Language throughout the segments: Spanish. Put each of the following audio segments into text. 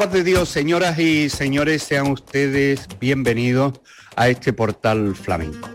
Paz de Dios, señoras y señores, sean ustedes bienvenidos a este portal flamenco.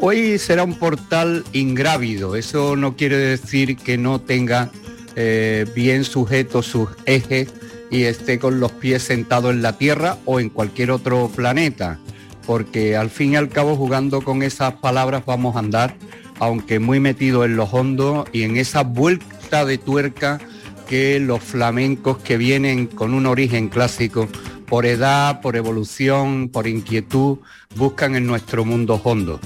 Hoy será un portal ingrávido, eso no quiere decir que no tenga eh, bien sujetos sus ejes y esté con los pies sentados en la Tierra o en cualquier otro planeta, porque al fin y al cabo jugando con esas palabras vamos a andar, aunque muy metido en los hondos y en esa vuelta de tuerca que los flamencos que vienen con un origen clásico, por edad, por evolución, por inquietud, buscan en nuestro mundo hondo.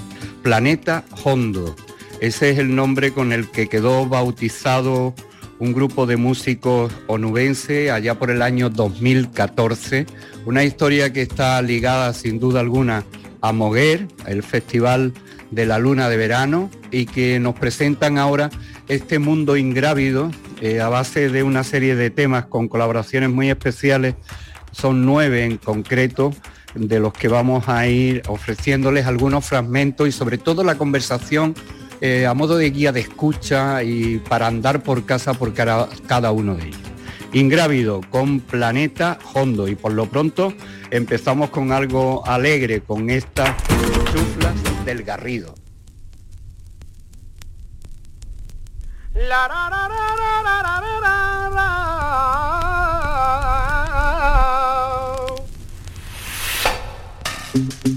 Planeta Hondo. Ese es el nombre con el que quedó bautizado un grupo de músicos onubense allá por el año 2014. Una historia que está ligada sin duda alguna a Moguer, el Festival de la Luna de Verano, y que nos presentan ahora este mundo ingrávido eh, a base de una serie de temas con colaboraciones muy especiales. Son nueve en concreto de los que vamos a ir ofreciéndoles algunos fragmentos y sobre todo la conversación eh, a modo de guía de escucha y para andar por casa por cada, cada uno de ellos. Ingrávido con Planeta Hondo y por lo pronto empezamos con algo alegre, con estas chuflas del Garrido. La, ra, ra, de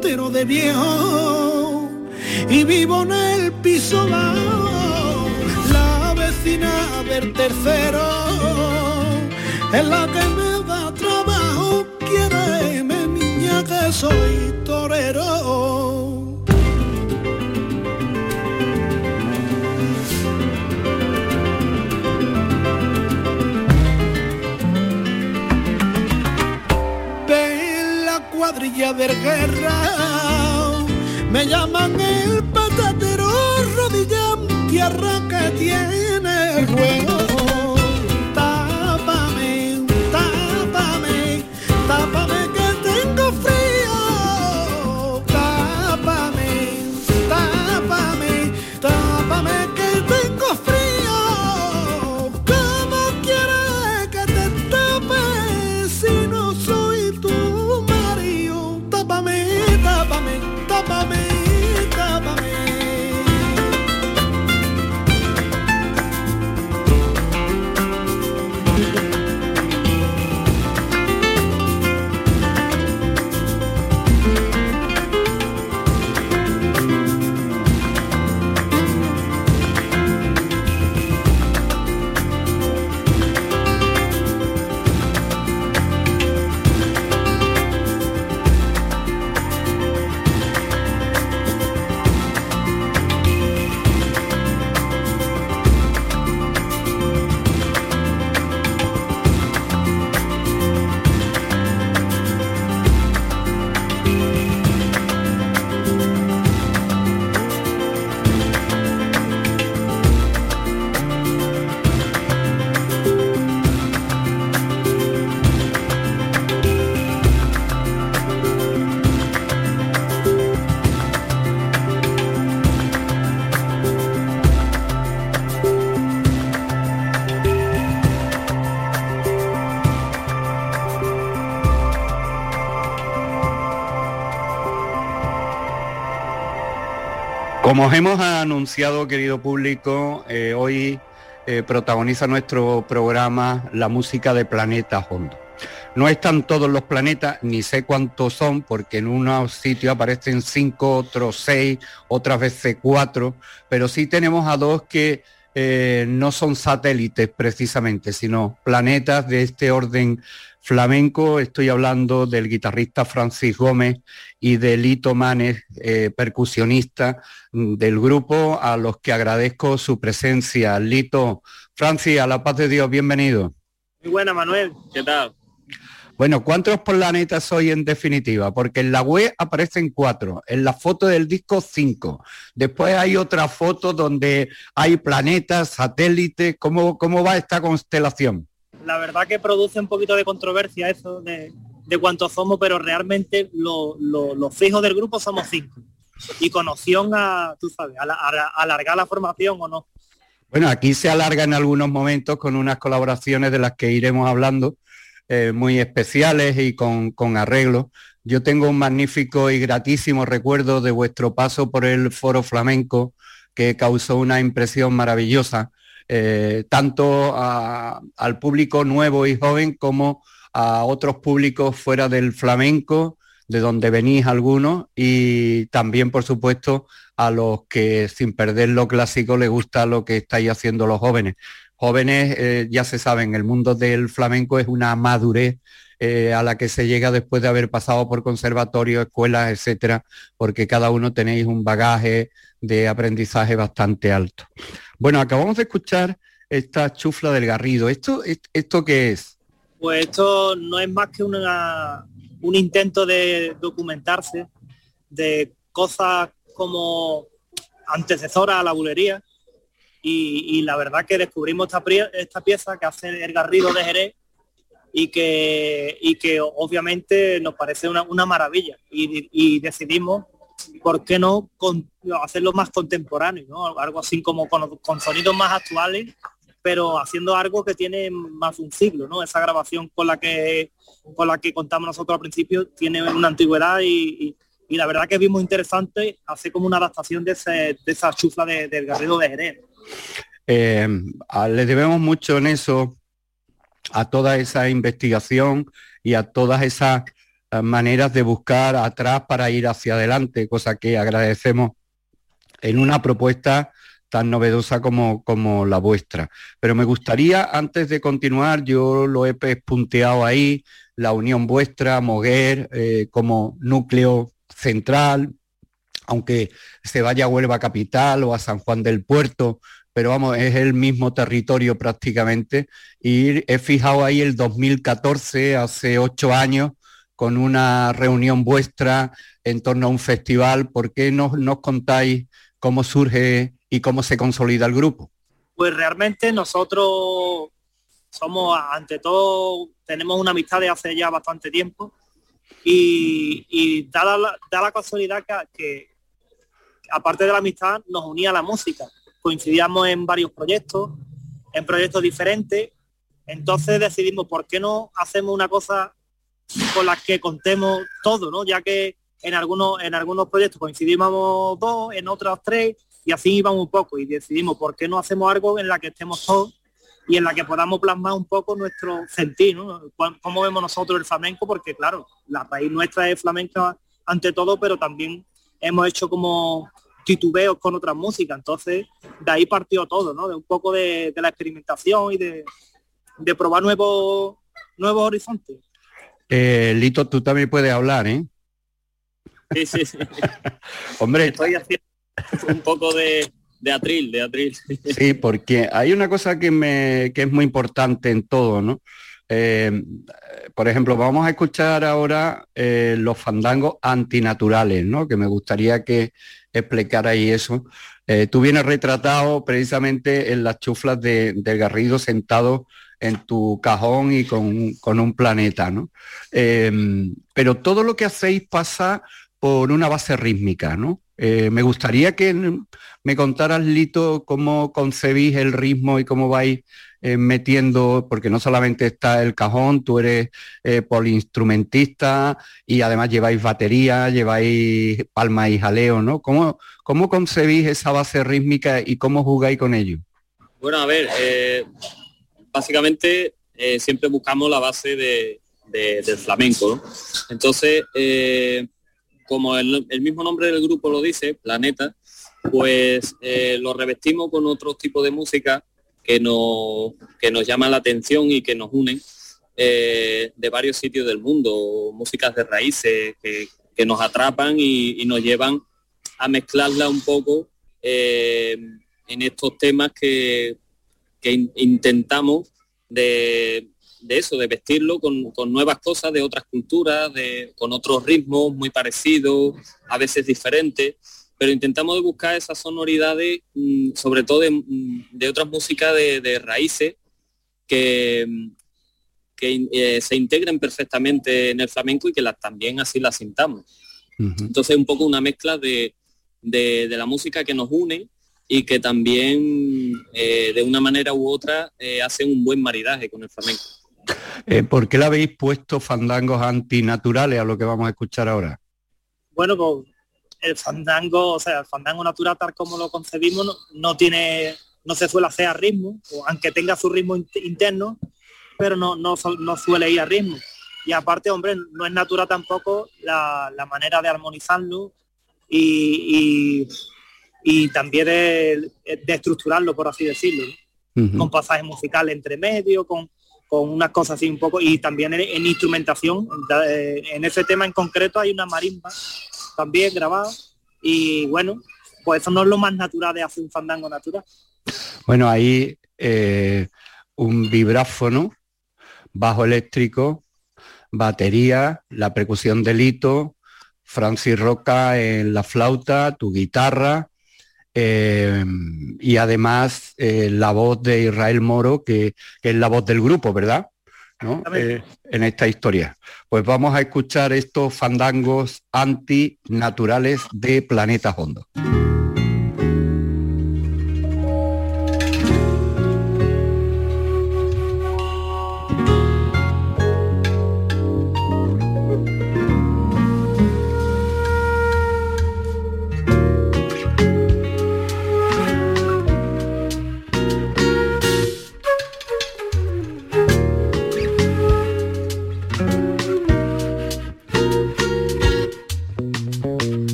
zapatero de viejo y vivo en el piso bajo. La vecina del tercero es la que me da trabajo. Quiere niña que soy torero. Cuadrilla de guerra. Me llaman el patatero, rodilla tierra Como os hemos anunciado, querido público, eh, hoy eh, protagoniza nuestro programa la música de Planeta Hondo. No están todos los planetas, ni sé cuántos son, porque en unos sitios aparecen cinco, otros seis, otras veces cuatro, pero sí tenemos a dos que eh, no son satélites precisamente, sino planetas de este orden flamenco. Estoy hablando del guitarrista Francis Gómez y de Lito Manes, eh, percusionista mm, del grupo, a los que agradezco su presencia. Lito, Francis, a la paz de Dios, bienvenido. Muy buena, Manuel. ¿Qué tal? Bueno, ¿cuántos planetas soy en definitiva? Porque en la web aparecen cuatro, en la foto del disco cinco. Después hay otra foto donde hay planetas, satélites. ¿Cómo, cómo va esta constelación? La verdad que produce un poquito de controversia eso de, cuántos somos, pero realmente los fijos del grupo somos cinco. Y con opción a, tú sabes, a alargar la formación o no. Bueno, aquí se alarga en algunos momentos con unas colaboraciones de las que iremos hablando eh, muy especiales y con, con. Yo tengo un magnífico y gratísimo recuerdo de vuestro paso por el Foro Flamenco que causó una impresión maravillosa, eh, tanto al público nuevo y joven como a otros públicos fuera del flamenco, de donde venís algunos, y también, por supuesto, a los que sin perder lo clásico les gusta lo que estáis haciendo los jóvenes jóvenes, eh, ya se saben, el mundo del flamenco es una madurez eh, a la que se llega después de haber pasado por conservatorio, escuelas, etcétera, porque cada uno tenéis un bagaje de aprendizaje bastante alto. Bueno, acabamos de escuchar esta chufla del Garrido. ¿Esto, esto qué es? Pues esto no es más que una, un intento de documentarse de cosas como antecesoras a la bulería, y, la verdad que descubrimos esta, esta, pieza que hace el Garrido de Jerez y que, y que obviamente nos parece una, maravilla y, decidimos por qué no hacerlo más contemporáneo, algo así como con, sonidos más actuales pero haciendo algo que tiene más un siglo, ¿no? Esa grabación con la que con la que contamos nosotros al principio tiene una antigüedad y, la verdad que vimos interesante hacer como una adaptación de, esa chufla del Garrido de Jerez. Eh, le debemos mucho en eso a toda esa investigación y a todas esas eh, maneras de buscar atrás para ir hacia adelante, cosa que agradecemos en una propuesta tan novedosa como, como la vuestra. Pero me gustaría, antes de continuar, yo lo he punteado ahí, la unión vuestra, Moguer, eh, como núcleo central, aunque se vaya a Huelva Capital o a San Juan del Puerto, pero vamos, es el mismo territorio prácticamente. Y he fijado ahí el 2014, hace ocho años, con una reunión vuestra en torno a un festival. ¿Por qué no nos contáis cómo surge y cómo se consolida el grupo? Pues realmente nosotros somos, ante todo, tenemos una amistad de hace ya bastante tiempo y, da, la, da, que, aparte de la amistad, nos unía la música coincidíamos en varios proyectos, en proyectos diferentes, entonces decidimos, ¿por qué no hacemos una cosa con la que contemos todo, ¿no? Ya que en algunos, en algunos proyectos coincidíamos dos, en otros tres, y así íbamos un poco, y decidimos, ¿por qué no hacemos algo en la que estemos todos y en la que podamos plasmar un poco nuestro sentir, ¿no? Cómo vemos nosotros el flamenco, porque claro, la raíz nuestra es flamenca ante todo, pero también hemos hecho como titubeos con otras músicas. Entonces, de ahí partió todo, ¿no? De un poco de, la experimentación y de, probar nuevos, nuevos horizontes. Eh, Lito, tú también puedes hablar, ¿eh? Sí, sí, sí. Hombre. Estoy haciendo un poco de, de atril, de atril. Sí, porque hay una cosa que, me, que es muy importante en todo, ¿no? Eh, por ejemplo, vamos a escuchar ahora eh, los fandangos antinaturales, ¿no? Que me gustaría que explicarais eso. Eh, tú vienes retratado precisamente en las chuflas de, del Garrido sentado en tu cajón y con, un planeta, ¿no? pero todo lo que hacéis pasa por una base rítmica, ¿no? me gustaría que me contaras, Lito, cómo concebís el ritmo y cómo vais eh, metiendo, porque no solamente está el cajón, tú eres eh, polinstrumentista y además lleváis batería, lleváis palma y jaleo, ¿no? ¿Cómo, ¿Cómo concebís esa base rítmica y cómo jugáis con ello? Bueno, a ver, eh, básicamente siempre buscamos la base del flamenco, Entonces, como el mismo nombre del grupo lo dice, Planeta, pues lo revestimos con otro tipo de música que nos, que nos llaman la atención y que nos unen eh, de varios sitios del mundo, músicas de raíces que, nos atrapan y, nos llevan a mezclarla un poco eh, en estos temas que, intentamos de, eso, de vestirlo con, nuevas cosas de otras culturas, de, con otros ritmos muy parecidos, a veces diferentes pero intentamos buscar esas sonoridades, mm, sobre todo de, mm, otras músicas de, raíces, que, mm, que eh, se integren perfectamente en el flamenco y que las, también así las sintamos. Entonces un poco una mezcla de, la música que nos une y que también eh, de una manera u otra eh, hacen un buen maridaje con el flamenco. ¿Por qué le habéis puesto fandangos antinaturales a lo que vamos a escuchar ahora? Bueno, pues el fandango, o sea, el fandango natural tal como lo concebimos no, tiene, no se suele hacer a ritmo, aunque tenga su ritmo interno, pero no, no, suele ir a ritmo. Y aparte, hombre, no es natural tampoco la, manera de armonizarlo y, también de, estructurarlo, por así decirlo, con pasajes musicales entre medio, con, con unas cosas así un poco, y también en, instrumentación, en ese tema en concreto hay una marimba también grabado y bueno, pues eso no es lo más natural de hacer un fandango natural. Bueno, ahí eh, un vibráfono, bajo eléctrico, batería, la percusión de Lito, Francis Roca en la flauta, tu guitarra eh, y además eh, la voz de Israel Moro, que, es la voz del grupo, ¿verdad? Eh, en esta historia. Pues vamos a escuchar estos fandangos antinaturales de Planeta Hondo.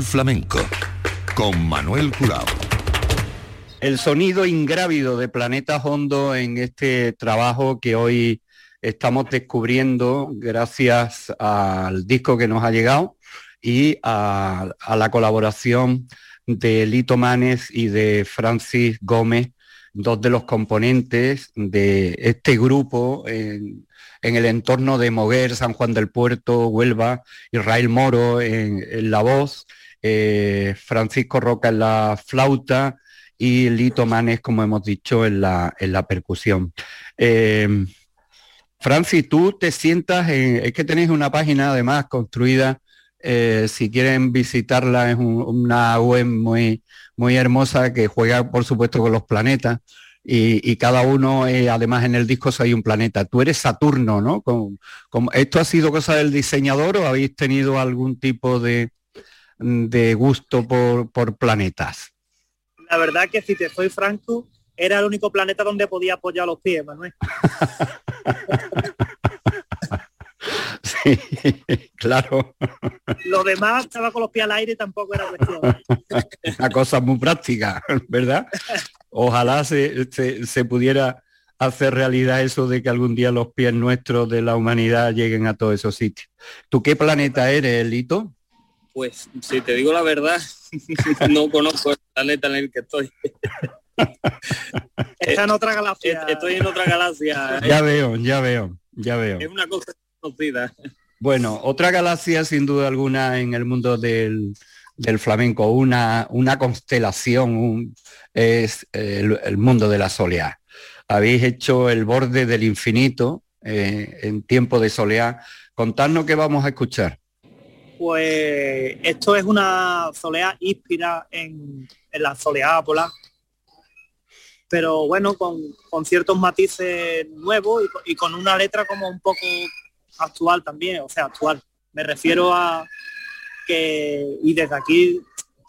Flamenco con Manuel Curao. El sonido ingrávido de Planetas Hondo en este trabajo que hoy estamos descubriendo gracias al disco que nos ha llegado y a, la colaboración de Lito Manes y de Francis Gómez, dos de los componentes de este grupo en, el entorno de Moguer, San Juan del Puerto, Huelva, Israel Moro en, la voz, eh, Francisco Roca en la flauta y Lito Manes, como hemos dicho, en la, en la percusión. Eh, Francis, tú te sientas, en, es que tenéis una página además construida, eh, si quieren visitarla, es una web muy, muy hermosa que juega, por supuesto, con los planetas. Y, cada uno, eh, además en el disco hay un planeta. Tú eres Saturno, ¿no? ¿Esto ha sido cosa del diseñador o habéis tenido algún tipo de, gusto por, por planetas? La verdad que si te soy franco, era el único planeta donde podía apoyar los pies, Manuel. Sí, claro. Lo demás estaba con los pies al aire tampoco era cuestión. Una cosa muy práctica, ¿verdad? Ojalá se, se, pudiera hacer realidad eso de que algún día los pies nuestros de la humanidad lleguen a todos esos sitios. ¿Tú qué planeta eres, Lito? Pues si te digo la verdad, no conozco el planeta en el que estoy. Está en otra galaxia. Estoy en otra galaxia. Ya veo, ya veo, ya veo. Es una cosa conocida. Bueno, otra galaxia sin duda alguna en el mundo del, flamenco, una, una constelación es el, mundo de la soleá. Habéis hecho el borde del infinito eh, en tiempo de soleá. Contadnos qué vamos a escuchar. Pues esto es una soleá inspirada en, la soleá polar pero bueno, con, ciertos matices nuevos y, con una letra como un poco actual también, o sea, actual. Me refiero a que, y desde aquí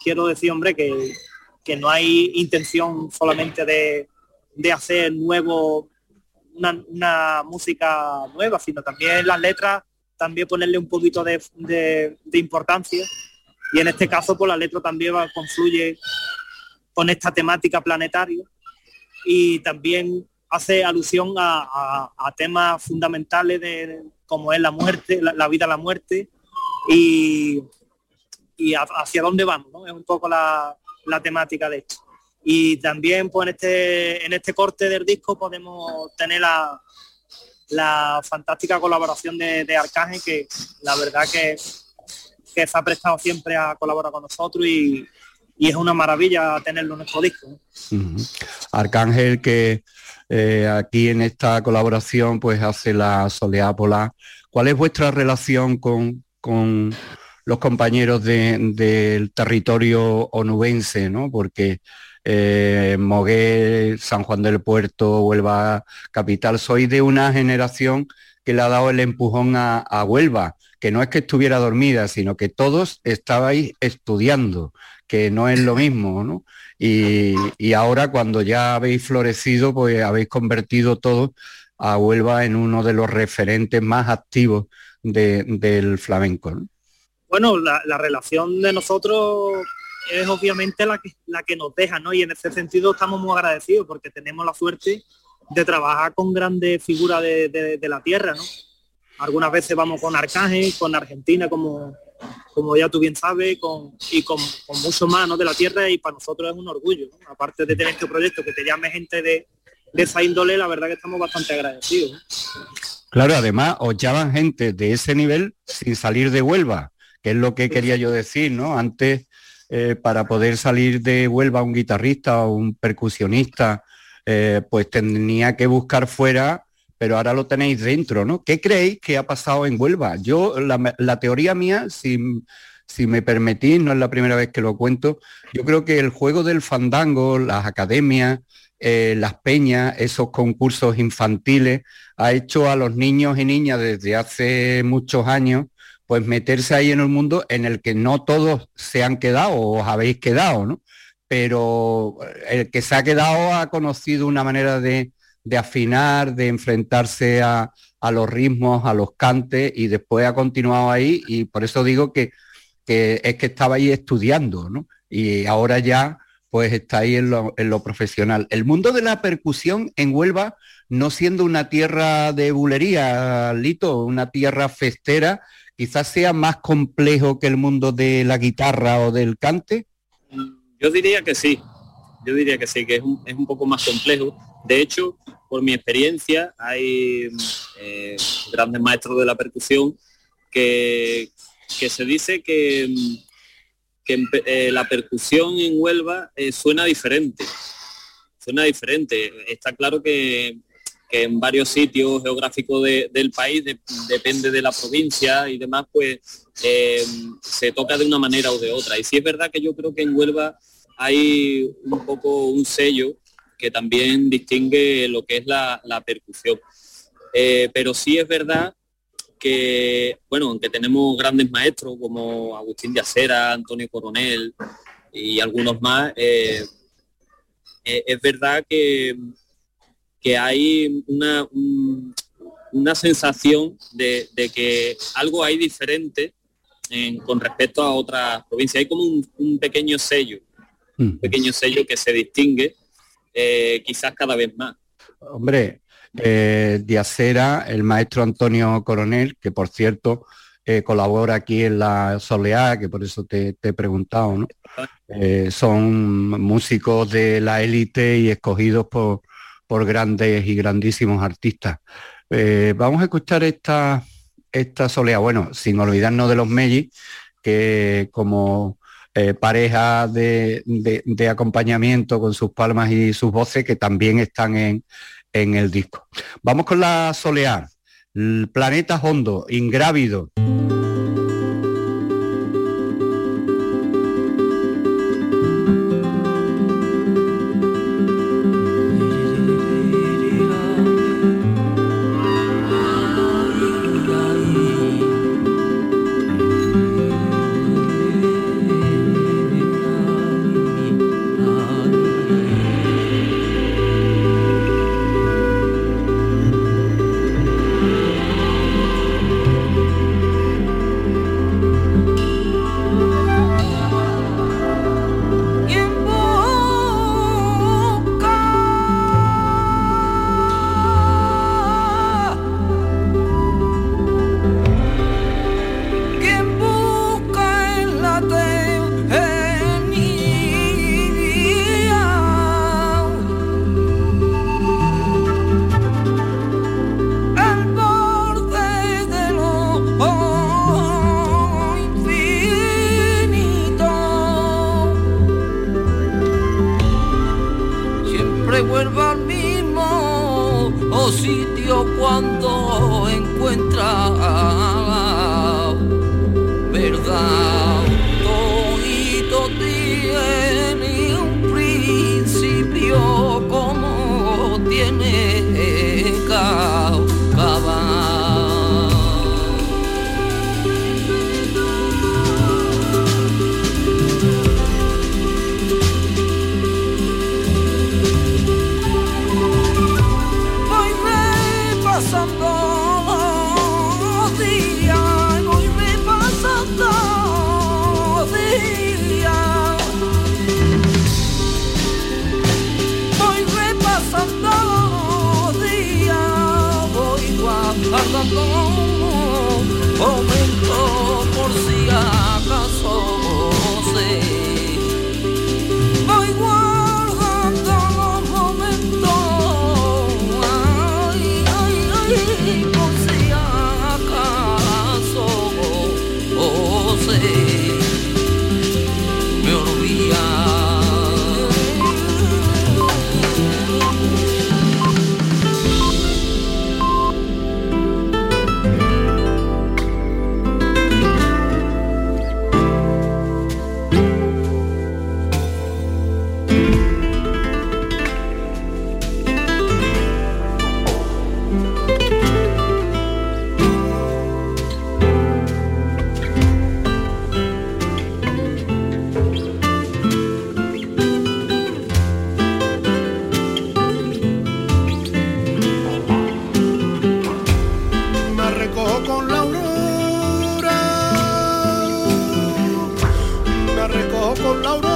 quiero decir, hombre, que, no hay intención solamente de, hacer nuevo, una, música nueva, sino también las letras, también ponerle un poquito de, importancia. Y en este caso, pues la letra también va, confluye con esta temática planetaria y también hace alusión a, temas fundamentales de como es la muerte, la, vida, la muerte y, y hacia dónde vamos. Es un poco la, temática de esto. Y también pues en este, en este corte del disco podemos tener la, la fantástica colaboración de, de Arcángel, que la verdad que, que se ha prestado siempre a colaborar con nosotros y, y es una maravilla tenerlo en nuestro disco. Arcángel que eh, aquí en esta colaboración pues hace la soleá polar. ¿Cuál es vuestra relación con, con los compañeros del territorio onubense? ¿no? Porque eh, Mogué, San Juan del Puerto, Huelva Capital, soy de una generación que le ha dado el empujón a, Huelva, que no es que estuviera dormida, sino que todos estabais estudiando que no es lo mismo, ¿no? Y, ahora cuando ya habéis florecido, pues habéis convertido todo a Huelva en uno de los referentes más activos del flamenco. Bueno, la, relación de nosotros es obviamente la que, la que nos deja, ¿no? Y en ese sentido estamos muy agradecidos porque tenemos la suerte de trabajar con grandes figuras de, de la tierra, ¿no? Algunas veces vamos con Arcángel, con Argentina como, como ya tú bien sabes, con, y con, mucho más de la tierra y para nosotros es un orgullo. Aparte de tener este proyecto que te llame gente de, esa índole, la verdad que estamos bastante agradecidos. Claro, además os llaman gente de ese nivel sin salir de Huelva, que es lo que quería yo decir, ¿no? Antes, eh, para poder salir de Huelva un guitarrista o un percusionista, eh, pues tenía que buscar fuera pero ahora lo tenéis dentro, ¿no? ¿Qué creéis que ha pasado en Huelva? Yo, la, teoría mía, si, si, me permitís, no es la primera vez que lo cuento, yo creo que el juego del fandango, las academias, eh, las peñas, esos concursos infantiles, ha hecho a los niños y niñas desde hace muchos años, pues meterse ahí en un mundo en el que no todos se han quedado o os habéis quedado, ¿no? Pero el que se ha quedado ha conocido una manera de, de afinar, de enfrentarse a, los ritmos, a los cantes y después ha continuado ahí y por eso digo que, que es que estaba ahí estudiando, ¿no? Y ahora ya pues está ahí en lo, en lo profesional. El mundo de la percusión en Huelva, no siendo una tierra de bulería, Lito, una tierra festera, quizás sea más complejo que el mundo de la guitarra o del cante. Yo diría que sí, yo diría que sí, que es un, poco más complejo. De hecho, por mi experiencia, hay eh, grandes maestros de la percusión que, que se dice que, que eh, la percusión en Huelva eh, suena diferente. Suena diferente. Está claro que, en varios sitios geográficos de, del país, de, depende de la provincia y demás, pues eh, se toca de una manera o de otra. Y sí es verdad que yo creo que en Huelva hay un poco un sello que también distingue lo que es la, percusión. Eh, pero sí es verdad que, bueno, aunque tenemos grandes maestros como Agustín de Acera, Antonio Coronel y algunos más, eh, es verdad que, que hay una, un- una sensación de, de que algo hay diferente en- con respecto a otras provincias. Hay como un, un pequeño sello, un pequeño sello que se distingue eh, quizás cada vez más. Hombre, eh, de Acera, el maestro Antonio Coronel, que por cierto eh, colabora aquí en la Soleá, que por eso te, te he preguntado, ¿no? Eh, son músicos de la élite y escogidos por, por grandes y grandísimos artistas. Eh, vamos a escuchar esta, esta Soleá, bueno, sin olvidarnos de los Mellis, que como eh, pareja de, acompañamiento con sus palmas y sus voces que también están en, en el disco. Vamos con la Soleá, planeta hondo, ingrávido. Tiene con Laura.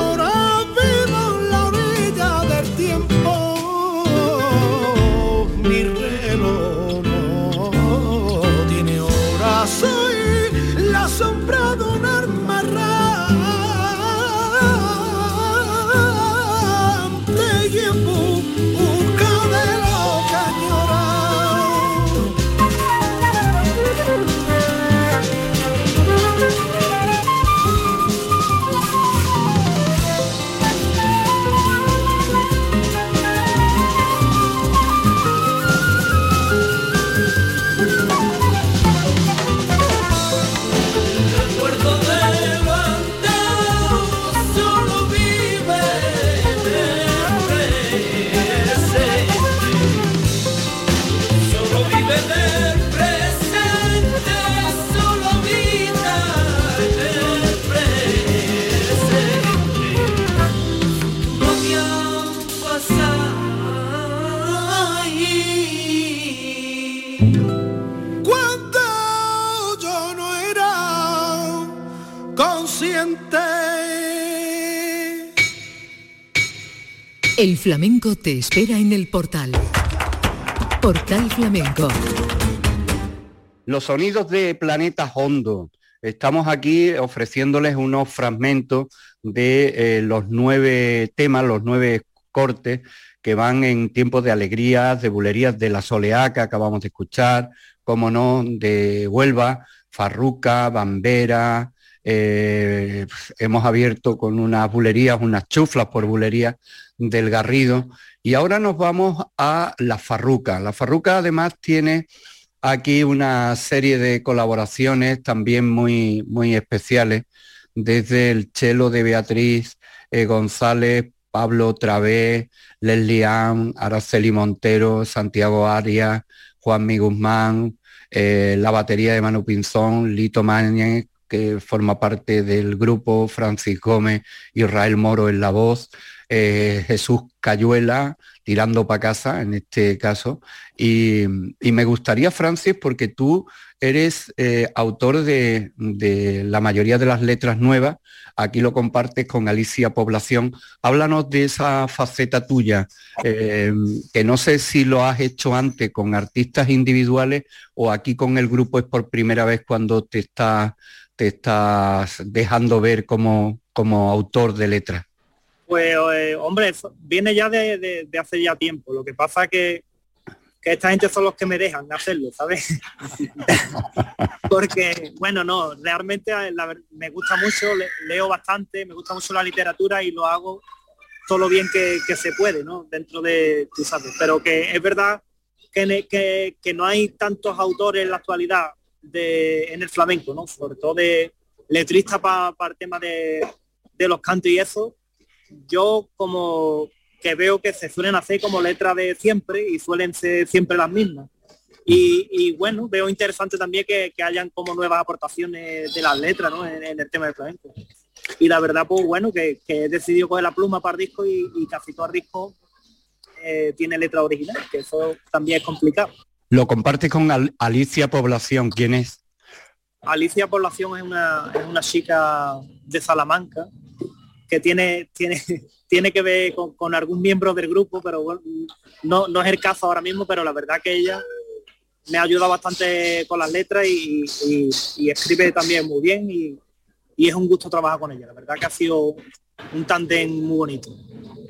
El flamenco te espera en el portal. Portal Flamenco. Los sonidos de Planeta Hondo. Estamos aquí ofreciéndoles unos fragmentos de eh, los nueve temas, los nueve cortes que van en tiempos de alegrías, de bulerías de la soleá que acabamos de escuchar, como no, de Huelva, Farruca, Bambera, eh, hemos abierto con unas bulerías, unas chuflas por bulerías del Garrido, y ahora nos vamos a la Farruca. La Farruca además tiene aquí una serie de colaboraciones también muy, muy especiales, desde el chelo de Beatriz eh, González, Pablo Travé, Leslie Ann, Araceli Montero, Santiago Arias, Juan Guzmán, eh, la batería de Manu Pinzón, Lito Mañez, que forma parte del grupo, Francis Gómez, Israel Moro en la voz, eh, Jesús Cayuela, tirando para casa en este caso. Y, me gustaría, Francis, porque tú eres eh, autor de, la mayoría de las letras nuevas, aquí lo compartes con Alicia Población. Háblanos de esa faceta tuya, eh, que no sé si lo has hecho antes con artistas individuales o aquí con el grupo es por primera vez cuando te estás te estás dejando ver como, como autor de letras. Pues, eh, hombre, viene ya de, hace ya tiempo. Lo que pasa que, que esta gente son los que me dejan hacerlo, ¿sabes? Porque, bueno, no, realmente eh, me gusta mucho, leo bastante, me gusta mucho la literatura y lo hago todo lo bien que, se puede, ¿no? Dentro de, tú sabes, pero que es verdad que, que no hay tantos autores en la actualidad en el flamenco, ¿no? Sobre todo de letrista para el tema de, de los cantos y eso, yo como que veo que se suelen hacer como letras de siempre y suelen ser siempre las mismas. Y, bueno, veo interesante también que, hayan como nuevas aportaciones de las letras ¿no? en, el tema del flamenco. Y la verdad, pues bueno, que, he decidido coger la pluma para el disco y, casi todo el disco eh, tiene letra original, que eso también es complicado. Lo compartes con Alicia Población, ¿quién es? Alicia Población es una, es una chica de Salamanca que tiene, tiene, tiene que ver con, algún miembro del grupo, pero bueno, no, no es el caso ahora mismo, pero la verdad que ella me ha ayudado bastante con las letras y, escribe también muy bien y, es un gusto trabajar con ella. La verdad que ha sido un tándem muy bonito.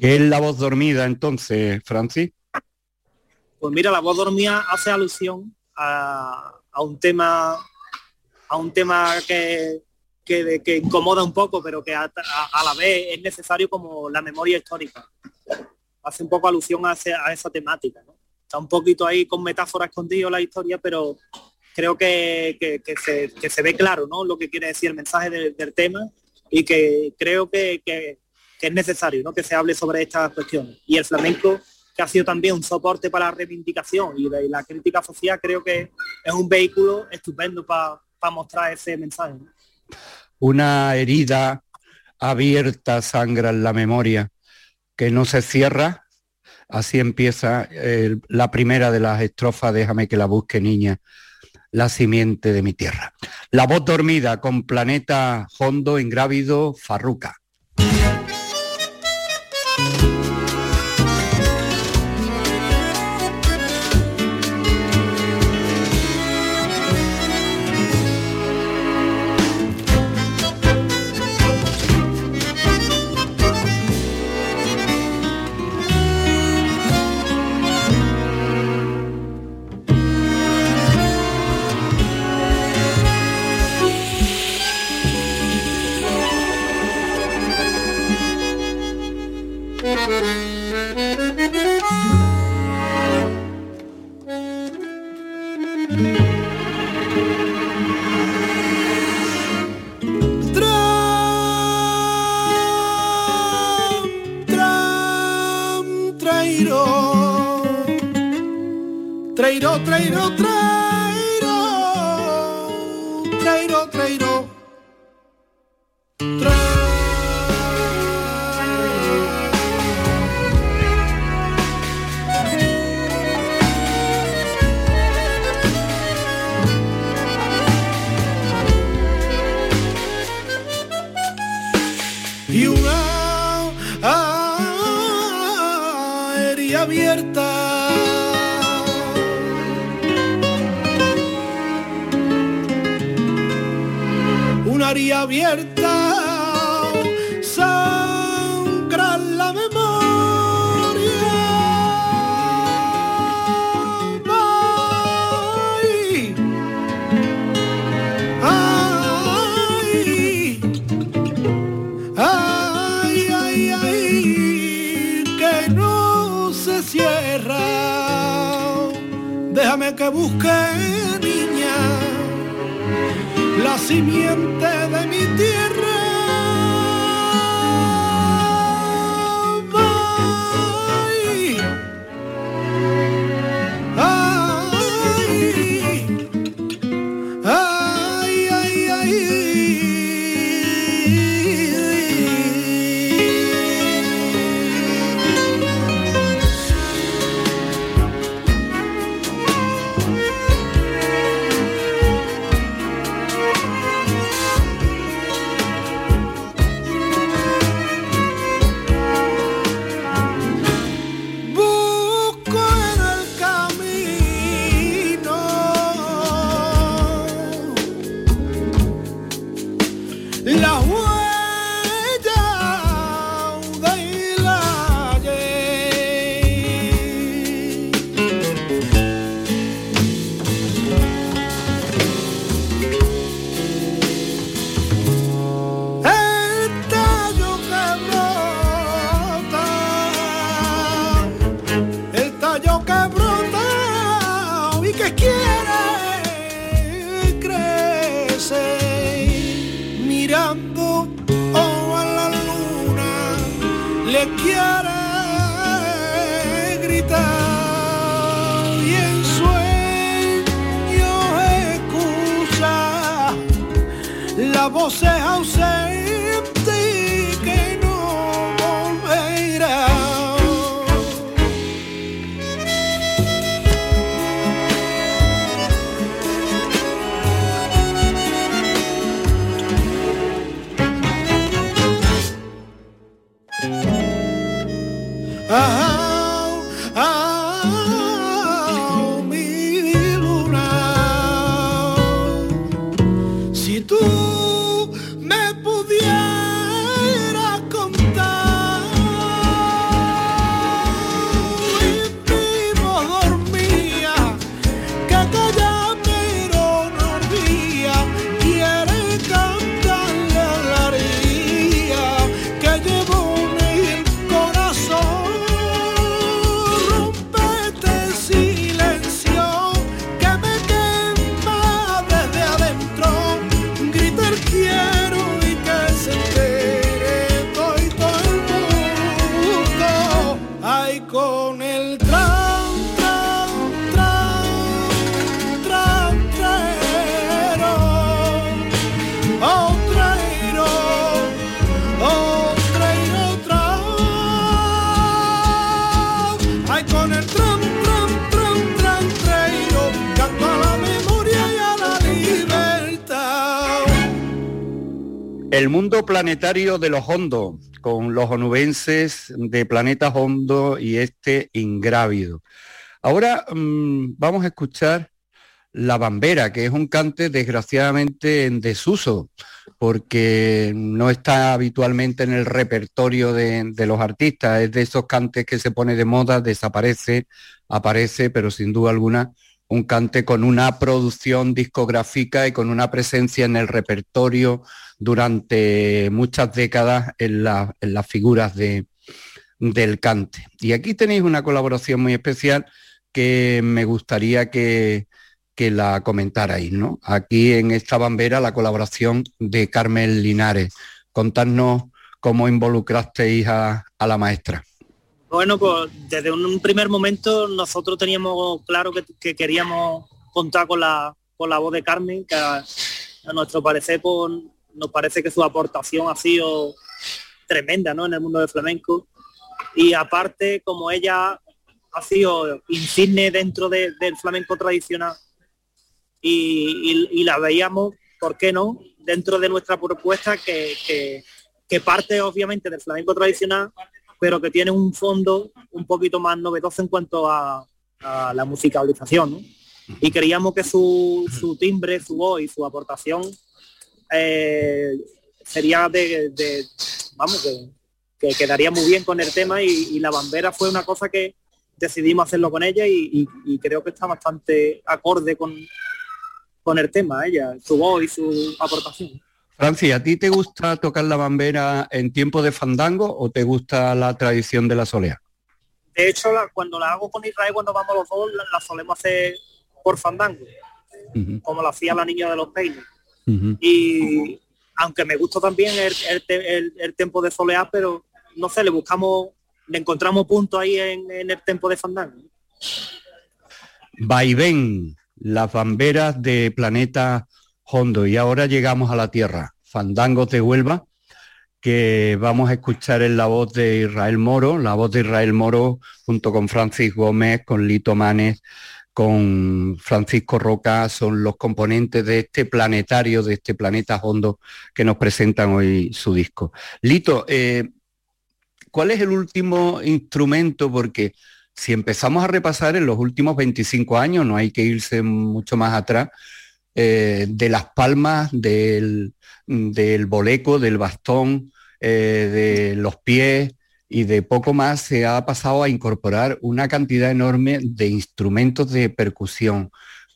¿Qué es la voz dormida entonces, Francis? Pues mira, la voz dormida hace alusión a, un tema a un tema que, que, incomoda un poco, pero que a, la vez es necesario como la memoria histórica. Hace un poco alusión a, esa temática. Está un poquito ahí con metáfora escondido la historia, pero creo que, se, ve claro ¿no? lo que quiere decir el mensaje del tema y que creo que, es necesario ¿no? que se hable sobre estas cuestiones. Y el flamenco que ha sido también un soporte para la reivindicación y, la crítica social, creo que es un vehículo estupendo para mostrar ese mensaje. Una herida abierta sangra en la memoria que no se cierra. Así empieza la primera de las estrofas, déjame que la busque niña, la simiente de mi tierra. La voz dormida con planeta fondo ingrávido Farruca. Simiente de planetario de los hondos, con los onubenses de Planetas Hondo y este ingrávido. Ahora mm, vamos a escuchar La Bambera, que es un cante desgraciadamente en desuso, porque no está habitualmente en el repertorio de, de los artistas, es de esos cantes que se pone de moda, desaparece, aparece, pero sin duda alguna un cante con una producción discográfica y con una presencia en el repertorio durante muchas décadas en, la- en las figuras de, del cante. Y aquí tenéis una colaboración muy especial que me gustaría que, que la comentarais, ¿no? Aquí en esta bambera la colaboración de Carmen Linares. Contadnos cómo involucrasteis a, a la maestra. Bueno, pues desde un primer momento nosotros teníamos claro que, que queríamos contar con la, con la voz de Carmen, que a, nuestro parecer pues, nos parece que su aportación ha sido tremenda ¿no? en el mundo del flamenco. Y aparte, como ella ha sido insigne dentro de- del flamenco tradicional y, la veíamos, ¿por qué no?, dentro de nuestra propuesta que parte obviamente del flamenco tradicional, pero que tiene un fondo un poquito más novedoso en cuanto a, a la musicalización. ¿no? Y creíamos que su, su timbre, su voz y su aportación eh, sería de, de- vamos, que, que quedaría muy bien con el tema y, y la bambera fue una cosa que decidimos hacerlo con ella y, y- y creo que está bastante acorde con, con el tema, ella, su voz y su aportación. Francis, ¿a ti te gusta tocar la bambera en tiempo de fandango o te gusta la tradición de la solea? De hecho, la- cuando la hago con Israel, cuando vamos los dos, la, la solemos hacer por fandango, como lo hacía la niña de los peines. Y aunque me gusta también el, el, el- el tempo de solear, pero no sé, le buscamos, le encontramos puntos ahí en, en el tempo de fandango. Vaivén, las bamberas de Planeta Hondo. Y ahora llegamos a la Tierra, Fandangos de Huelva, que vamos a escuchar en la voz de Israel Moro, la voz de Israel Moro junto con Francis Gómez, con Lito Manes, con Francisco Roca, son los componentes de este planetario, de este Planeta Hondo que nos presentan hoy su disco. Lito, eh, ¿cuál es el último instrumento? Porque si empezamos a repasar en los últimos 25 años, no hay que irse mucho más atrás, eh, de las palmas, del, del boleco, del bastón, eh, de los pies y de poco más se ha pasado a incorporar una cantidad enorme de instrumentos de percusión.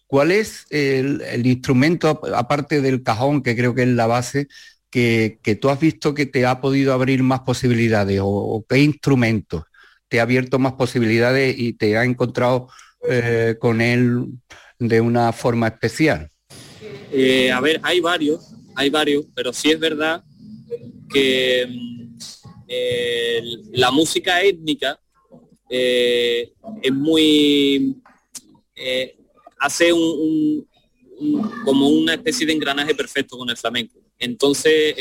¿Cuál es el, instrumento, ap- aparte del cajón, que creo que es la base, que, tú has visto que te ha podido abrir más posibilidades? ¿O, o qué instrumento te ha abierto más posibilidades y te ha encontrado eh, con él de una forma especial? Eh, a ver, hay varios, hay varios, pero sí es verdad que mm, la música étnica eh, es muy eh, hace un, un- como una especie de engranaje perfecto con el flamenco. Entonces,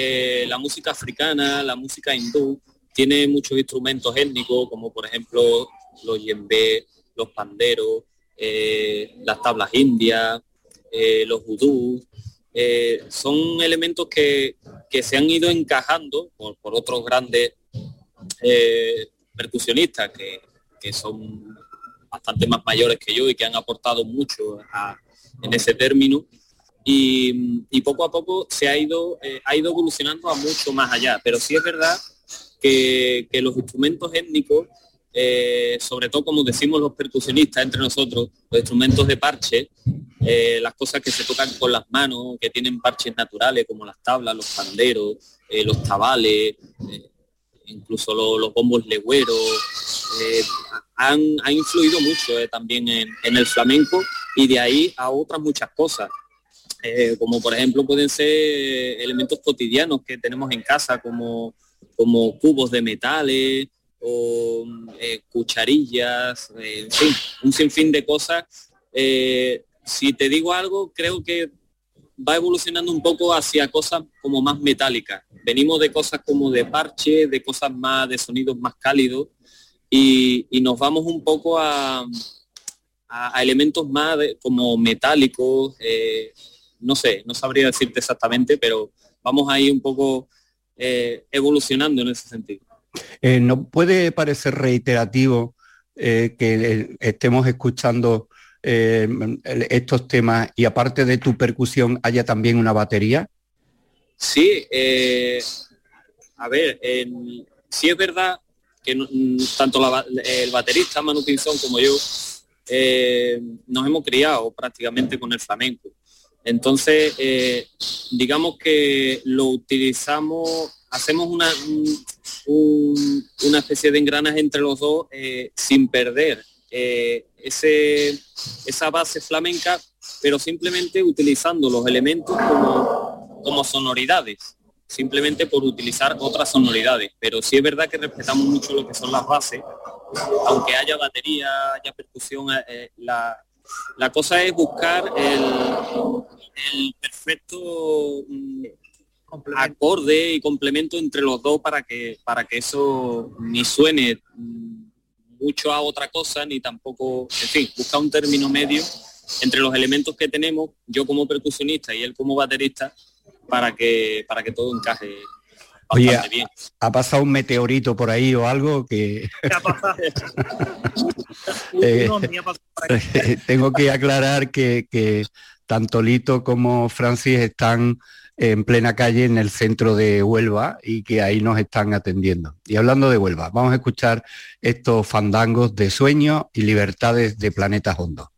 la música africana, la música hindú, tiene muchos instrumentos étnicos, como por ejemplo los yembe, los panderos, las tablas indias, eh, los vudú. eh, son elementos que, que se han ido encajando por, por otros grandes eh, percusionistas que, que son bastante más mayores que yo y que han aportado mucho a- en ese término. Y, y poco a poco se ha ido, ha ido evolucionando a mucho más allá. Pero sí es verdad que, que los instrumentos étnicos, sobre todo como decimos los percusionistas entre nosotros, los instrumentos de parche, eh, las cosas que se tocan con las manos, que tienen parches naturales como las tablas, los panderos, eh, los tabales, eh, incluso lo- los bombos legüeros, han, han influido mucho también en, el flamenco y de ahí a otras muchas cosas. Como por ejemplo pueden ser elementos cotidianos que tenemos en casa como, como cubos de metales o cucharillas, en fin, un sinfín de cosas. Si te digo algo, creo que va evolucionando un poco hacia cosas como más metálicas. Venimos de cosas como de parche, de cosas más de sonidos más cálidos y, nos vamos un poco a, elementos más como metálicos, eh, no sé, no sabría decirte exactamente, pero vamos ahí un poco eh, evolucionando en ese sentido. Eh, ¿No puede parecer reiterativo que estemos escuchando eh, estos temas y aparte de tu percusión haya también una batería? Sí, eh, a ver, en- sí es verdad que tanto la el baterista Manu Pinzón como yo eh, nos hemos criado prácticamente con el flamenco. Entonces, eh, digamos que lo utilizamos, hacemos una, un- un- una especie de engranaje entre los dos eh, sin perder eh, ese, esa base flamenca, pero simplemente utilizando los elementos como, como sonoridades, simplemente por utilizar otras sonoridades. Pero sí es verdad que respetamos mucho lo que son las bases, aunque haya batería, haya percusión, eh, la, la cosa es buscar el, el perfecto acorde y complemento entre los dos para que para que eso ni suene mm, mucho a otra cosa ni tampoco en fin buscar un término medio entre los elementos que tenemos yo como percusionista y él como baterista para que para que todo encaje Oye, bastante bien. ¿ha pasado un meteorito por ahí o algo que ¿Qué ha pasado? Eh, tengo que aclarar que, que tanto Lito como Francis están en plena calle en el centro de Huelva y que ahí nos están atendiendo. Y hablando de Huelva, vamos a escuchar estos fandangos de sueños y libertades de planetas hondos.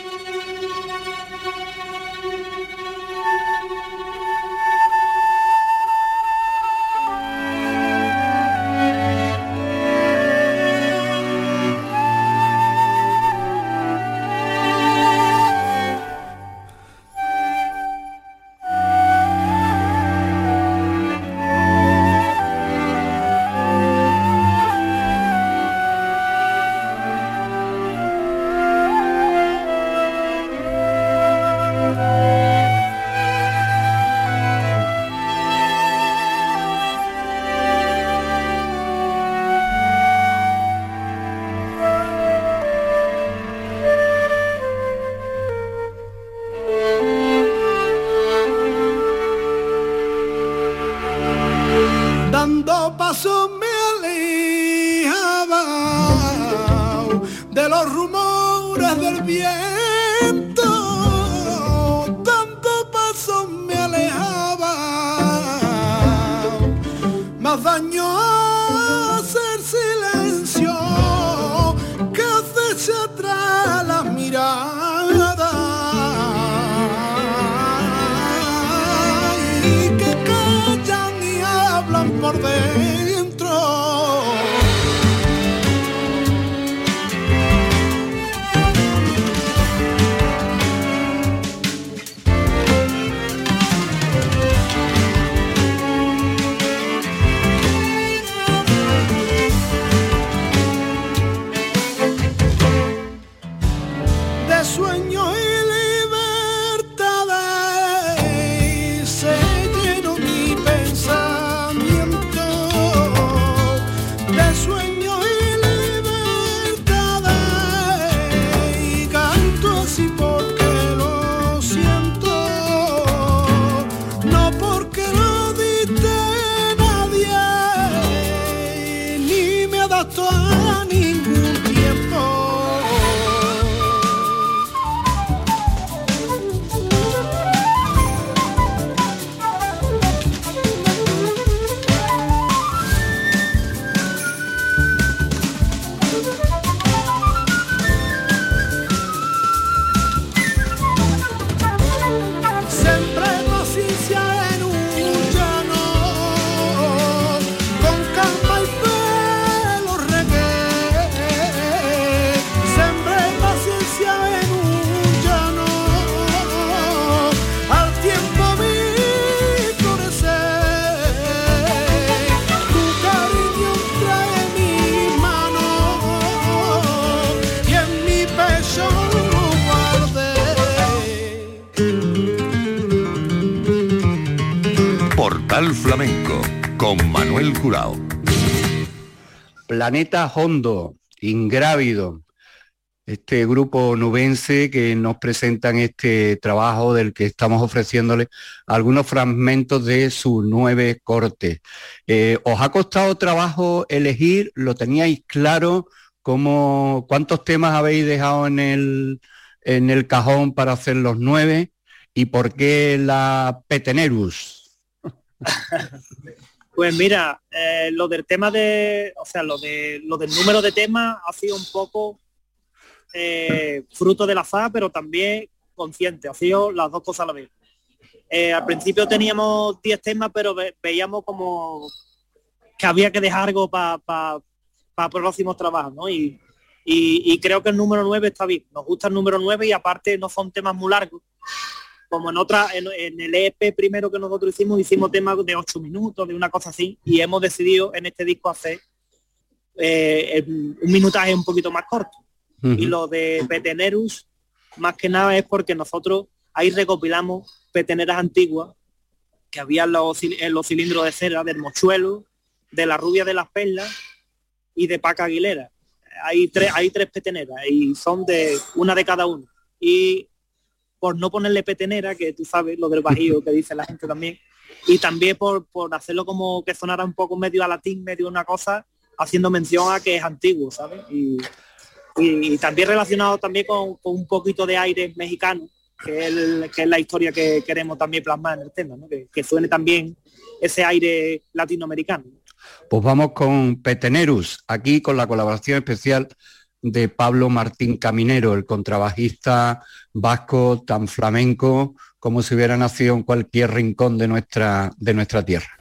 Planeta Hondo, Ingrávido, este grupo nubense que nos presentan este trabajo del que estamos ofreciéndole algunos fragmentos de sus nueve cortes. Eh, ¿Os ha costado trabajo elegir? ¿Lo teníais claro? ¿Cómo, ¿Cuántos temas habéis dejado en el, en el cajón para hacer los nueve? ¿Y por qué la Petenerus? Pues mira, eh, lo del tema de, o sea, lo de lo del número de temas ha sido un poco eh, fruto del azar, pero también consciente, ha sido las dos cosas a la vez. Eh, al principio teníamos 10 temas, pero ve- veíamos como que había que dejar algo para próximos trabajos, ¿no? Y, y- y creo que el número 9 está bien. Nos gusta el número 9 y aparte no son temas muy largos. Como en otra, en, en el EP primero que nosotros hicimos, hicimos temas de 8 minutos, de una cosa así, y hemos decidido en este disco hacer eh, un minutaje un poquito más corto. Y lo de Petenerus, más que nada es porque nosotros ahí recopilamos peteneras antiguas que había en los, en los cilindros de cera del mochuelo, de la rubia de las perlas y de Paca Aguilera. Hay tres, hay tres peteneras y son de una de cada uno. Y por no ponerle petenera, que tú sabes lo del bajío que dice la gente también, y también por, por hacerlo como que sonara un poco medio a latín, medio una cosa, haciendo mención a que es antiguo, ¿sabes? Y, y, también relacionado también con, un poquito de aire mexicano, que es, el, que es la historia que queremos también plasmar en el tema, que suene también ese aire latinoamericano. Pues vamos con Petenerus, aquí con la colaboración especial de Pablo Martín Caminero, el contrabajista vasco tan flamenco como si hubiera nacido en cualquier rincón de nuestra, de nuestra tierra.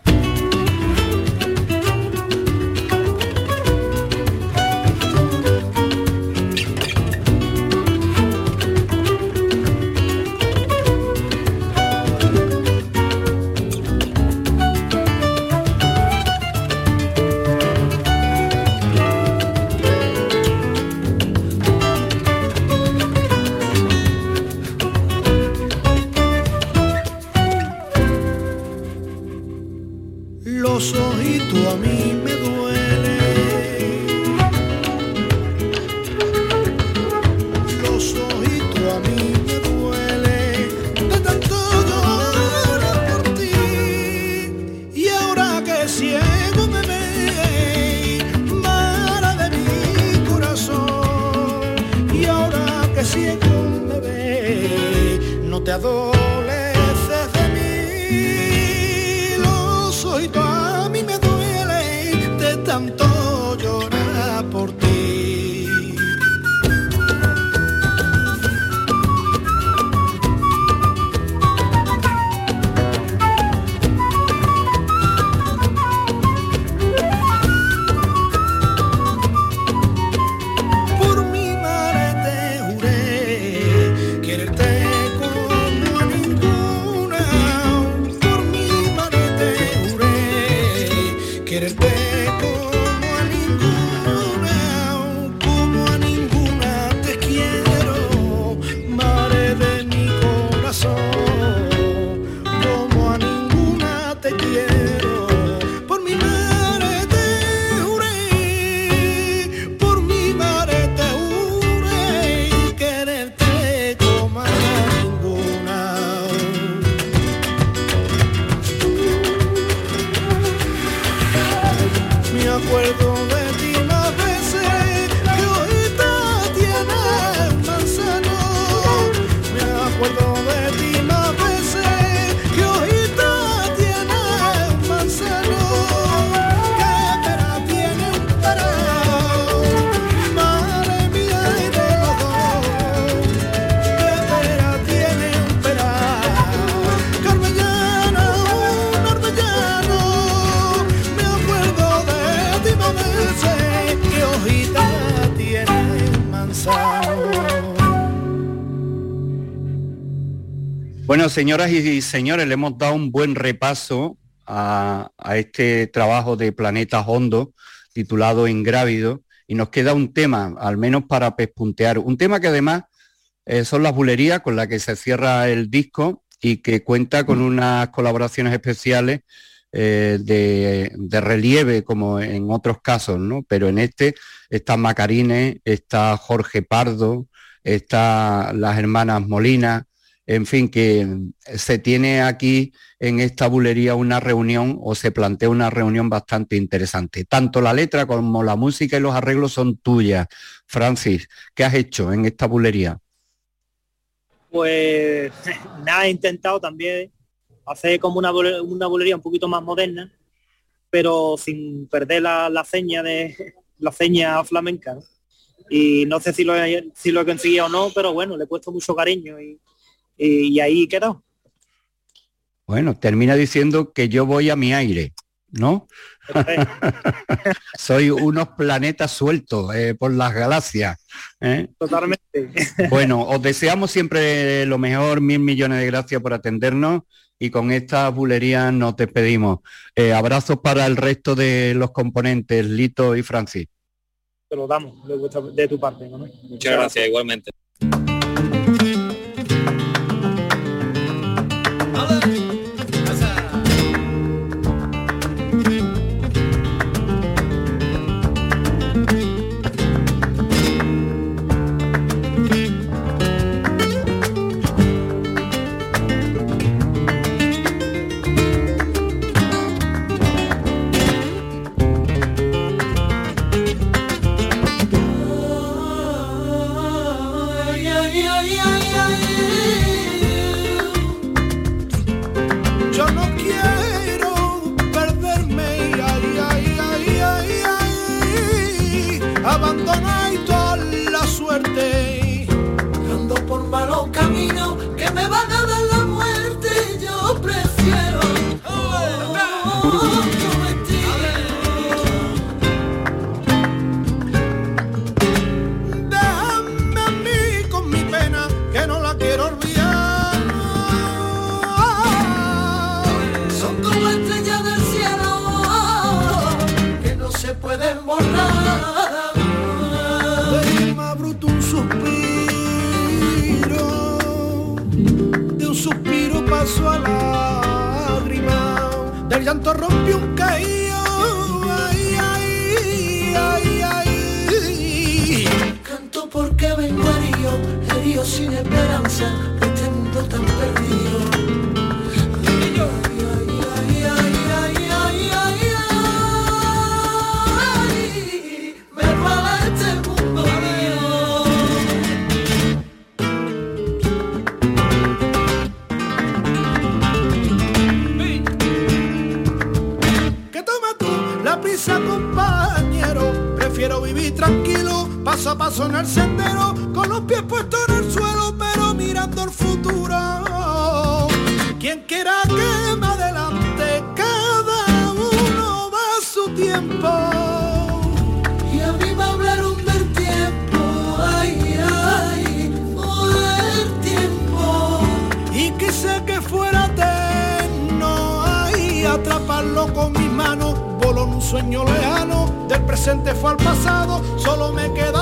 lado Bueno, señoras y señores, le hemos dado un buen repaso a, este trabajo de Planeta Hondo titulado Ingrávido y nos queda un tema, al menos para pespuntear, un tema que además eh, son las bulerías con la que se cierra el disco y que cuenta con unas colaboraciones especiales eh, de, de, relieve como en otros casos, ¿no? Pero en este está Macarine, está Jorge Pardo, está las hermanas Molina, en fin, que se tiene aquí en esta bulería una reunión o se plantea una reunión bastante interesante. Tanto la letra como la música y los arreglos son tuyas. Francis, ¿qué has hecho en esta bulería? Pues nada, he intentado también hacer como una, bulería un poquito más moderna, pero sin perder la, la seña de la seña flamenca. Y no sé si lo, si lo he conseguido o no, pero bueno, le he puesto mucho cariño y, y, y ahí quedó. Bueno, termina diciendo que yo voy a mi aire, ¿no? Soy unos planetas sueltos eh, por las galaxias. ¿eh? Totalmente. bueno, os deseamos siempre lo mejor, mil millones de gracias por atendernos y con esta bulería nos despedimos. Eh, abrazos para el resto de los componentes, Lito y Francis. Te lo damos de, de tu parte. ¿no? Muchas, Muchas gracias, igualmente. Hallelujah. cruza paso en el sendero, con los pies puestos en el suelo, pero mirando el futuro. Quien quiera que me adelante, cada uno va a su tiempo. Y a mí me hablaron del tiempo, ay, ay, tiempo. Y quise que fuera eterno, ay, atraparlo con mis manos, voló en un sueño lejano, del presente fue al pasado, solo me queda